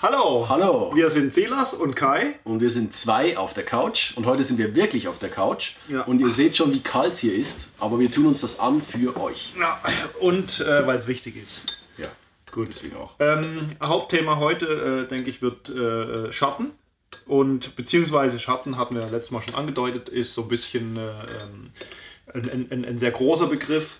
Hallo. Hallo. Wir sind Silas und Kai. Und wir sind zwei auf der Couch. Und heute sind wir wirklich auf der Couch. Ja. Und ihr seht schon, wie kalt es hier ist. Aber wir tun uns das an für euch. Ja, und äh, weil es wichtig ist. Ja, gut. Deswegen auch. Ähm, Hauptthema heute, äh, denke ich, wird äh, Schatten. Und beziehungsweise Schatten hatten wir ja letztes Mal schon angedeutet, ist so ein bisschen äh, ähm, ein, ein, ein sehr großer Begriff.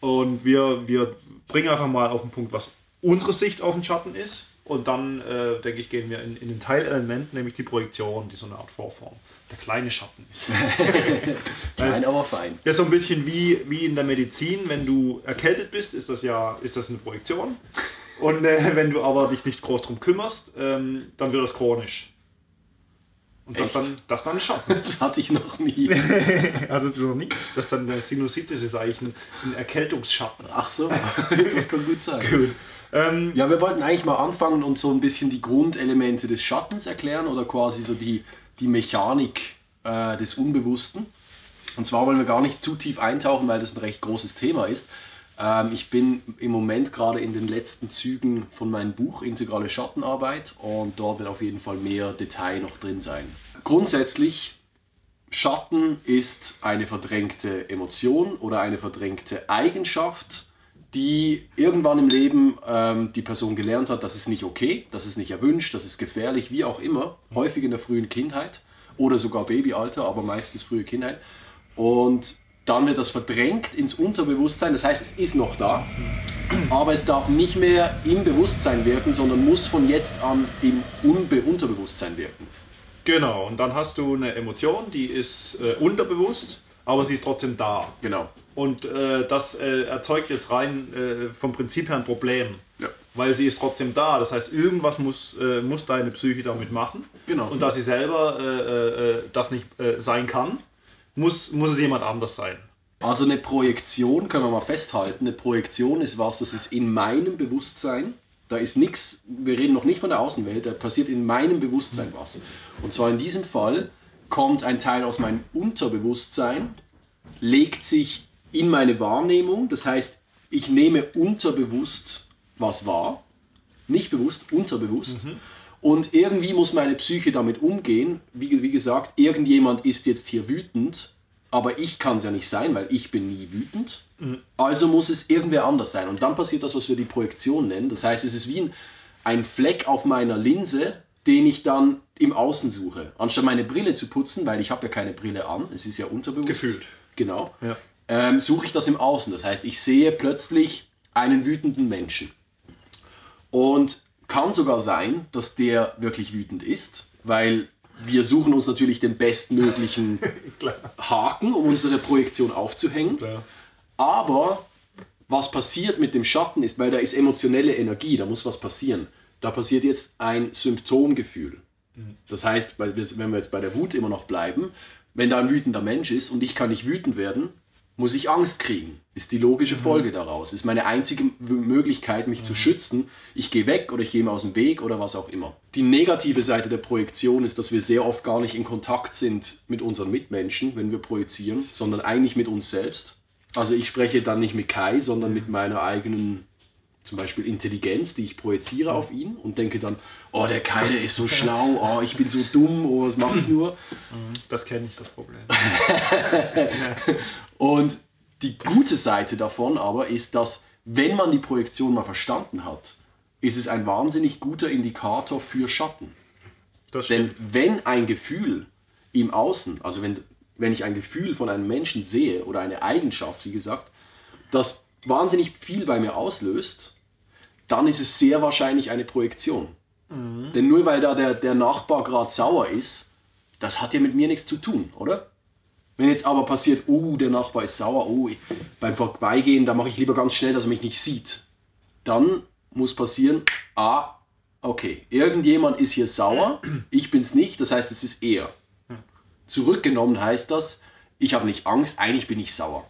Und wir, wir bringen einfach mal auf den Punkt, was unsere Sicht auf den Schatten ist. Und dann, äh, denke ich, gehen wir in, in den Teilelement, nämlich die Projektion, die so eine Art Vorform, der kleine Schatten ist. Klein, aber fein. Das ist so ein bisschen wie, wie in der Medizin, wenn du erkältet bist, ist das ja ist das eine Projektion. Und äh, wenn du aber dich nicht groß drum kümmerst, ähm, dann wird das chronisch. Und das dann, das dann ein Schatten. Das hatte ich noch nie. Also du noch nie. Das dann der Sinusitis ist eigentlich ein, ein Erkältungsschatten. Ach so, das kann gut sein. Gut. Ähm, Ja, wir wollten eigentlich mal anfangen und so ein bisschen die Grundelemente des Schattens erklären oder quasi so die, die Mechanik äh, des Unbewussten. Und zwar wollen wir gar nicht zu tief eintauchen, weil das ein recht großes Thema ist. Ähm, ich bin im Moment gerade in den letzten Zügen von meinem Buch Integrale Schattenarbeit und dort wird auf jeden Fall mehr Detail noch drin sein. Grundsätzlich Schatten ist eine verdrängte Emotion oder eine verdrängte Eigenschaft, die irgendwann im Leben ähm, die Person gelernt hat, das ist nicht okay, das ist nicht erwünscht, das ist gefährlich, wie auch immer, häufig in der frühen Kindheit oder sogar Babyalter, aber meistens frühe Kindheit. Und dann wird das verdrängt ins Unterbewusstsein, das heißt, es ist noch da, aber es darf nicht mehr im Bewusstsein wirken, sondern muss von jetzt an im Unbe Unterbewusstsein wirken. genau, und dann hast du eine Emotion, die ist äh, unterbewusst, aber sie ist trotzdem da. Genau. Und äh, das äh, erzeugt jetzt rein äh, vom Prinzip her ein Problem. Ja. Weil sie ist trotzdem da. Das heißt, irgendwas muss, äh, muss deine Psyche damit machen. Genau. Und da sie selber äh, das nicht sein kann, muss, muss es jemand anders sein. Also eine Projektion können wir mal festhalten. Eine Projektion ist was, das ist in meinem Bewusstsein. Da ist nichts, wir reden noch nicht von der Außenwelt, da passiert in meinem Bewusstsein was. Und zwar in diesem Fall kommt ein Teil aus meinem Unterbewusstsein, legt sich in meine Wahrnehmung, das heißt, ich nehme unterbewusst was wahr, nicht bewusst, unterbewusst. Und irgendwie muss meine Psyche damit umgehen. Wie, wie gesagt, irgendjemand ist jetzt hier wütend, aber ich kann es ja nicht sein, weil ich bin nie wütend. Also muss es irgendwer anders sein. Und dann passiert das, was wir die Projektion nennen. Das heißt, es ist wie ein, ein Fleck auf meiner Linse, den ich dann im Außen suche. Anstatt meine Brille zu putzen, weil ich habe ja keine Brille an, es ist ja unterbewusst. Gefühlt. Genau. Ja. Ähm, suche ich das im Außen. Das heißt, ich sehe plötzlich einen wütenden Menschen. Und kann sogar sein, dass der wirklich wütend ist, weil wir suchen uns natürlich den bestmöglichen. Haken, um unsere Projektion aufzuhängen. Klar. Aber was passiert mit dem Schatten ist, weil da ist emotionelle Energie, da muss was passieren. Da passiert jetzt ein Symptomgefühl. Das heißt, wenn wir jetzt bei der Wut immer noch bleiben, wenn da ein wütender Mensch ist und ich kann nicht wütend werden, muss ich Angst kriegen. Ist die logische Folge daraus. Ist meine einzige Möglichkeit, mich zu schützen. Ich gehe weg oder ich gehe mir aus dem Weg oder was auch immer. Die negative Seite der Projektion ist, dass wir sehr oft gar nicht in Kontakt sind mit unseren Mitmenschen, wenn wir projizieren, sondern eigentlich mit uns selbst. Also ich spreche dann nicht mit Kai, sondern mit meiner eigenen zum Beispiel Intelligenz, die ich projiziere auf ihn und denke dann, oh, der Kai, der ist so schlau, oh, ich bin so dumm, oh, was mache ich nur? Das kenne ich, das Problem. Und die gute Seite davon aber ist, dass wenn man die Projektion mal verstanden hat, ist es ein wahnsinnig guter Indikator für Schatten. Denn wenn ein Gefühl im Außen, also wenn, wenn ich ein Gefühl von einem Menschen sehe oder eine Eigenschaft, wie gesagt, das wahnsinnig viel bei mir auslöst, dann ist es sehr wahrscheinlich eine Projektion. Denn nur weil da der, der Nachbar gerade sauer ist, das hat ja mit mir nichts zu tun, oder? Wenn jetzt aber passiert, oh, der Nachbar ist sauer, oh, beim Vorbeigehen, da mache ich lieber ganz schnell, dass er mich nicht sieht. Dann muss passieren, ah, okay, irgendjemand ist hier sauer, ich bin's nicht, das heißt, es ist er. Zurückgenommen heißt das, ich habe nicht Angst, eigentlich bin ich sauer.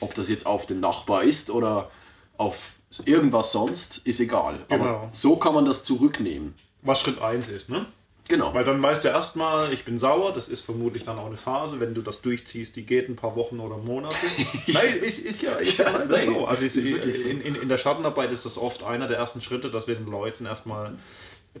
Ob das jetzt auf den Nachbar ist oder auf irgendwas sonst, ist egal. Genau. Aber so kann man das zurücknehmen. Was Schritt 1 ist, ne? Genau. Weil dann weißt du erstmal, ich bin sauer, das ist vermutlich dann auch eine Phase, wenn du das durchziehst, die geht ein paar Wochen oder Monate. Nein, ist, ist ja, ist ja leider so. Also ist, ist in, in, in der Schattenarbeit ist das oft einer der ersten Schritte, dass wir den Leuten erstmal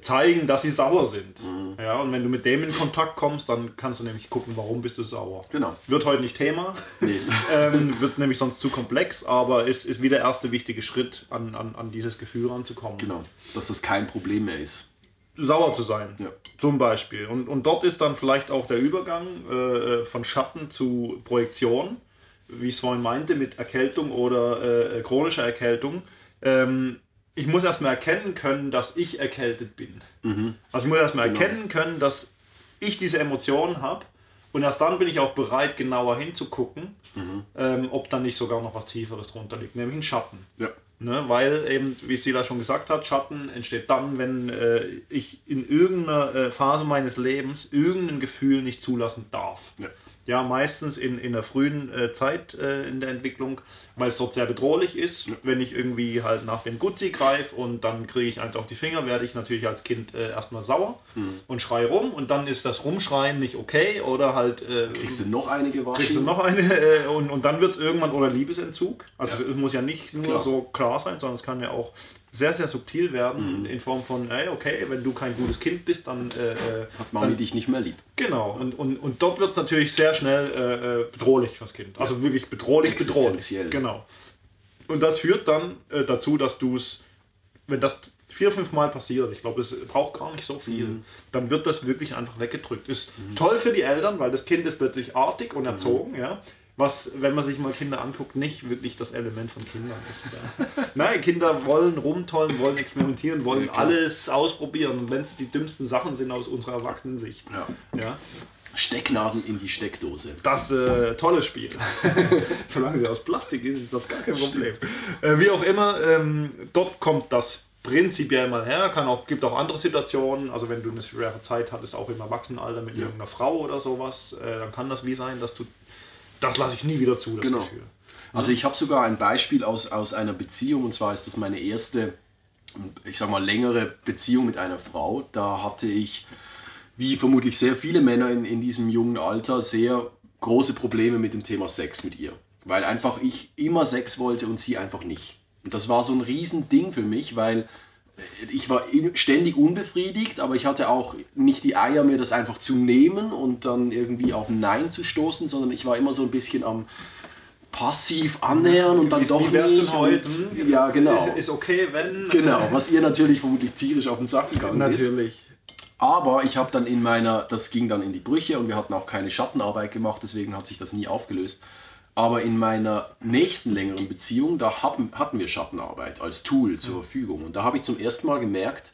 zeigen, dass sie sauer sind. Ja, und wenn du mit dem in Kontakt kommst, dann kannst du nämlich gucken, warum bist du sauer. Genau. Wird heute nicht Thema, Nee. ähm, wird nämlich sonst zu komplex, aber ist, ist wie der erste wichtige Schritt, an, an, an dieses Gefühl ranzukommen. Genau. Dass das kein Problem mehr ist. Sauer zu sein, Ja. zum Beispiel. Und, und dort ist dann vielleicht auch der Übergang äh, von Schatten zu Projektion, wie ich es vorhin meinte, mit Erkältung oder äh, chronischer Erkältung. Ähm, ich muss erstmal erkennen können, dass ich erkältet bin. Also ich muss erstmal Genau. erkennen können, dass ich diese Emotionen habe. Und erst dann bin ich auch bereit, genauer hinzugucken, ähm, ob da nicht sogar noch was Tieferes drunter liegt, nämlich ein Schatten. Ja. Ne, weil eben, wie Sila schon gesagt hat, Schatten entsteht dann, wenn äh, ich in irgendeiner äh, Phase meines Lebens irgendein Gefühl nicht zulassen darf. Ja. Ja, meistens in, in der frühen äh, Zeit äh, in der Entwicklung, weil es dort sehr bedrohlich ist. Wenn ich irgendwie halt nach dem Gutzi greife und dann kriege ich eins auf die Finger, werde ich natürlich als Kind äh, erstmal sauer Mhm. und schrei rum und dann ist das Rumschreien nicht okay oder halt äh, Kriegst du noch eine gewaschen? kriegst du noch eine äh, und, und dann wird es irgendwann oder Liebesentzug. Also es muss ja nicht nur Klar. so klar sein, sondern es kann ja auch sehr, sehr subtil werden Mhm. in Form von, ey, okay, wenn du kein gutes Kind bist, dann, äh, äh, Hat Mami dann dich nicht mehr lieb. genau. Und, und, und dort wird es natürlich sehr schnell äh, äh, bedrohlich fürs Kind. Also wirklich bedrohlich, bedrohlich. Genau. Und das führt dann äh, dazu, dass du es, wenn das vier, fünf Mal passiert, ich glaube, es braucht gar nicht so viel, Mhm. dann wird das wirklich einfach weggedrückt. Ist toll für die Eltern, weil das Kind ist plötzlich artig Mhm. und erzogen, ja. Was, wenn man sich mal Kinder anguckt, nicht wirklich das Element von Kindern ist. Ja. Nein, Kinder wollen rumtollen, wollen experimentieren, wollen Ja, alles ausprobieren. Und wenn es die dümmsten Sachen sind aus unserer Erwachsenensicht. Ja. Ja. Stecknadel in die Steckdose. Das äh, tolles Spiel. Solange sie aus Plastik ist, ist das gar kein Problem. Äh, wie auch immer, ähm, dort kommt das prinzipiell mal her. Kann auch, gibt auch andere Situationen. Also wenn du eine schwere Zeit hattest, auch im Erwachsenenalter mit Ja. irgendeiner Frau oder sowas, äh, dann kann das wie sein, dass du das lasse ich nie wieder zu, das Genau. Gefühl. Also ich habe sogar ein Beispiel aus, aus einer Beziehung und zwar ist das meine erste, ich sag mal, längere Beziehung mit einer Frau. Da hatte ich, wie vermutlich sehr viele Männer in, in diesem jungen Alter, sehr große Probleme mit dem Thema Sex mit ihr. Weil einfach ich immer Sex wollte und sie einfach nicht. Und das war so ein Riesending für mich, weil ich war ständig unbefriedigt, aber ich hatte auch nicht die Eier, mir das einfach zu nehmen und dann irgendwie auf ein Nein zu stoßen, sondern ich war immer so ein bisschen am passiv annähern und dann Wie- doch wie wär's denn nicht. heute? Und, ja, genau. Ist okay, wenn. Genau, was ihr natürlich vermutlich tierisch auf den Sack gegangen ist. Natürlich. Aber ich habe dann in meiner, das ging dann in die Brüche und wir hatten auch keine Schattenarbeit gemacht, deswegen hat sich das nie aufgelöst. Aber in meiner nächsten längeren Beziehung, da haben, hatten wir Schattenarbeit als Tool zur Verfügung. Und da habe ich zum ersten Mal gemerkt,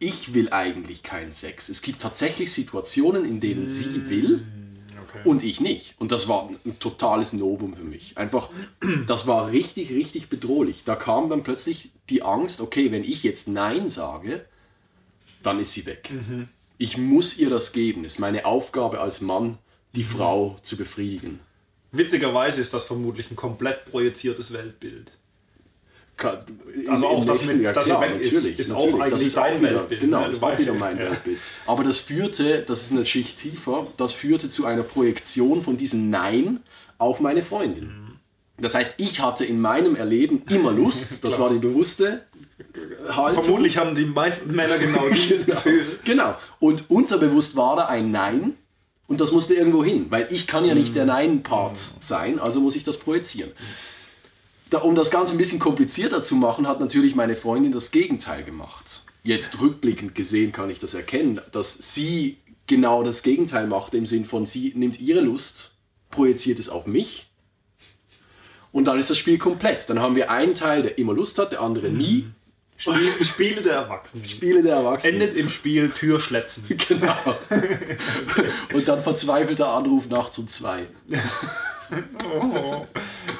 ich will eigentlich keinen Sex. Es gibt tatsächlich Situationen, in denen sie will Okay. und ich nicht. Und das war ein totales Novum für mich. Einfach, das war richtig, richtig bedrohlich. Da kam dann plötzlich die Angst, okay, wenn ich jetzt Nein sage, dann ist sie weg. Ich muss ihr das geben. Es ist meine Aufgabe als Mann, die Frau zu befriedigen. Witzigerweise ist das vermutlich ein komplett projiziertes Weltbild. Ka- Also auch das mit- ja, dass klar, weg ist, natürlich, ist auch natürlich. eigentlich das ist dein auch wieder, Weltbild, Genau, ne? das war wieder mein ja. Weltbild. Aber das führte, das ist eine Schicht tiefer, das führte zu einer Projektion von diesem Nein auf meine Freundin. Mhm. Das heißt, ich hatte in meinem Erleben immer Lust, das war die bewusste Haltung. Vermutlich haben die meisten Männer genau dieses Gefühl. Genau. Und unterbewusst war da ein Nein und das musste irgendwo hin, weil ich kann ja Mhm. nicht der Nein-Part sein, also muss ich das projizieren. Da, um das Ganze ein bisschen komplizierter zu machen, hat natürlich meine Freundin das Gegenteil gemacht. Jetzt rückblickend gesehen kann ich das erkennen, dass sie genau das Gegenteil macht, im Sinn von, sie nimmt ihre Lust, projiziert es auf mich und dann ist das Spiel komplett. Dann haben wir einen Teil, der immer Lust hat, der andere nie. Spiel, Spiele der Erwachsenen. Spiele der Erwachsenen. Endet im Spiel Türschletzen. Genau. Und dann verzweifelter Anruf nachts um zwei. Oh.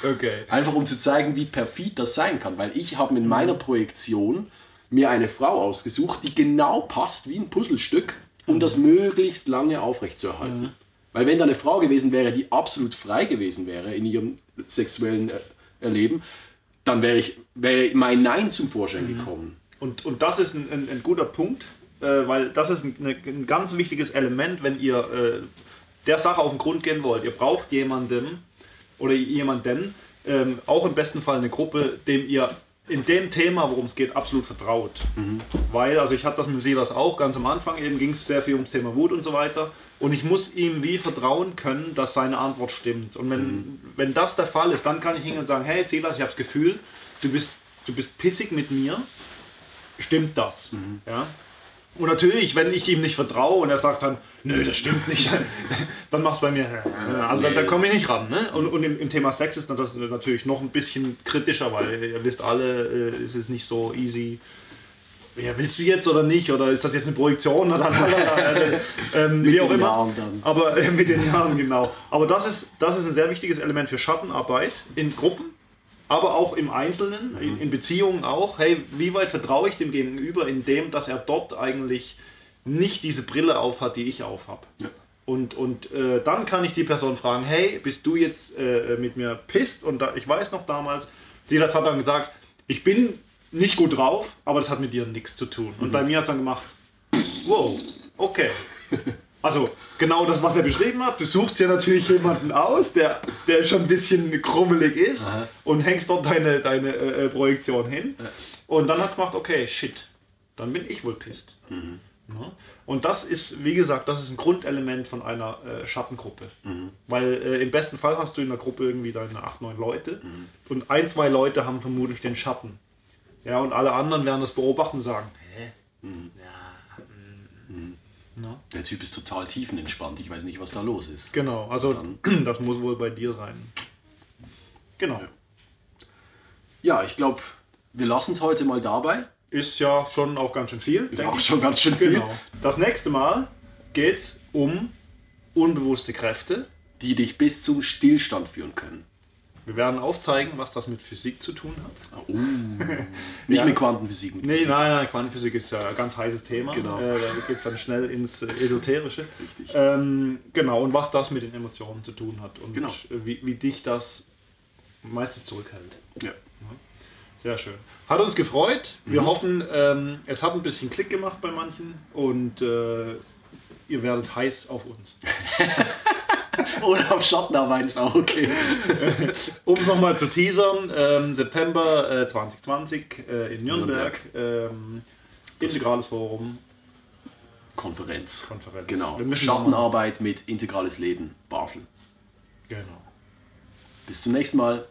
Okay. Einfach um zu zeigen, wie perfid das sein kann. Weil ich habe mit meiner Projektion mir eine Frau ausgesucht, die genau passt wie ein Puzzlestück, um das möglichst lange aufrechtzuerhalten. Weil wenn da eine Frau gewesen wäre, die absolut frei gewesen wäre in ihrem sexuellen äh, Erleben, dann wäre ich wäre mein Nein zum Vorschein gekommen. Und, und das ist ein, ein, ein guter Punkt, äh, weil das ist ein, ein ganz wichtiges Element, wenn ihr äh, der Sache auf den Grund gehen wollt. Ihr braucht jemanden oder jemanden, ähm, auch im besten Fall eine Gruppe, dem ihr in dem Thema, worum es geht, absolut vertraut. Weil, also ich hatte das mit Silas auch ganz am Anfang, eben ging es sehr viel ums Thema Wut und so weiter. Und ich muss ihm wie vertrauen können, dass seine Antwort stimmt. Und wenn, wenn das der Fall ist, dann kann ich hingehen und sagen, hey Silas, ich habe das Gefühl, du bist, du bist pissig mit mir. Stimmt das? Ja? Und natürlich, wenn ich ihm nicht vertraue und er sagt dann, nö, das stimmt nicht, dann mach's bei mir. Also da, da komme ich nicht ran. Ne? Und, und im, im Thema Sex ist das natürlich noch ein bisschen kritischer, weil ihr wisst alle, äh, es ist nicht so easy. Ja, willst du jetzt oder nicht? Oder ist das jetzt eine Projektion? Oder ähm, wie auch den immer. Jahren dann. Aber äh, mit den Jahren, genau. Aber das ist, das ist ein sehr wichtiges Element für Schattenarbeit in Gruppen, aber auch im Einzelnen, in, in Beziehungen auch. Hey, wie weit vertraue ich dem Gegenüber, in dem, dass er dort eigentlich nicht diese Brille aufhat, die ich aufhab? Ja. Und, und äh, dann kann ich die Person fragen, hey, bist du jetzt äh, mit mir pisst? Und da, ich weiß noch damals, Silas hat dann gesagt, ich bin nicht gut drauf, aber das hat mit dir nichts zu tun. Und bei mir hat es dann gemacht, wow, okay. Also genau das, was er beschrieben hat. Du suchst dir natürlich jemanden aus, der, der schon ein bisschen krummelig ist Aha. und hängst dort deine, deine äh, äh, Projektion hin. Und dann hat es gemacht, okay, shit, dann bin ich wohl pisst. Ja. Und das ist, wie gesagt, das ist ein Grundelement von einer äh, Schattengruppe. Weil äh, im besten Fall hast du in der Gruppe irgendwie deine 8, 9 Leute und ein, zwei Leute haben vermutlich den Schatten. Ja, und alle anderen werden das beobachten und sagen, hä? Ja, mm, na? Der Typ ist total tiefenentspannt. Ich weiß nicht, was da los ist. Genau, also das muss wohl bei dir sein. Genau. Ja, ich glaube, wir lassen es heute mal dabei. Ist ja schon auch ganz schön viel. Ist auch ich. schon ganz schön viel. Genau. Das nächste Mal geht es um unbewusste Kräfte. Die dich bis zum Stillstand führen können. Wir werden aufzeigen, was das mit Physik zu tun hat. Oh. Nicht Ja. mit Quantenphysik. Mit Nee, Physik. nein, nein, Quantenphysik ist ja ein ganz heißes Thema. Genau. Äh, da geht es dann schnell ins äh, Esoterische. Richtig. Ähm, genau, und was das mit den Emotionen zu tun hat und Genau. wie, wie dich das meistens zurückhält. Ja. Sehr schön. Hat uns gefreut. Wir Mhm. hoffen, ähm, es hat ein bisschen Klick gemacht bei manchen und äh, ihr werdet heiß auf uns. Oder auf Schattenarbeit ist auch okay. Um es nochmal zu teasern, ähm, September äh, 2020 äh, in Nürnberg, ähm, Integrales Forum, Konferenz. Konferenz. Genau. Schattenarbeit mit integrales Leben Basel. Genau. Bis zum nächsten Mal.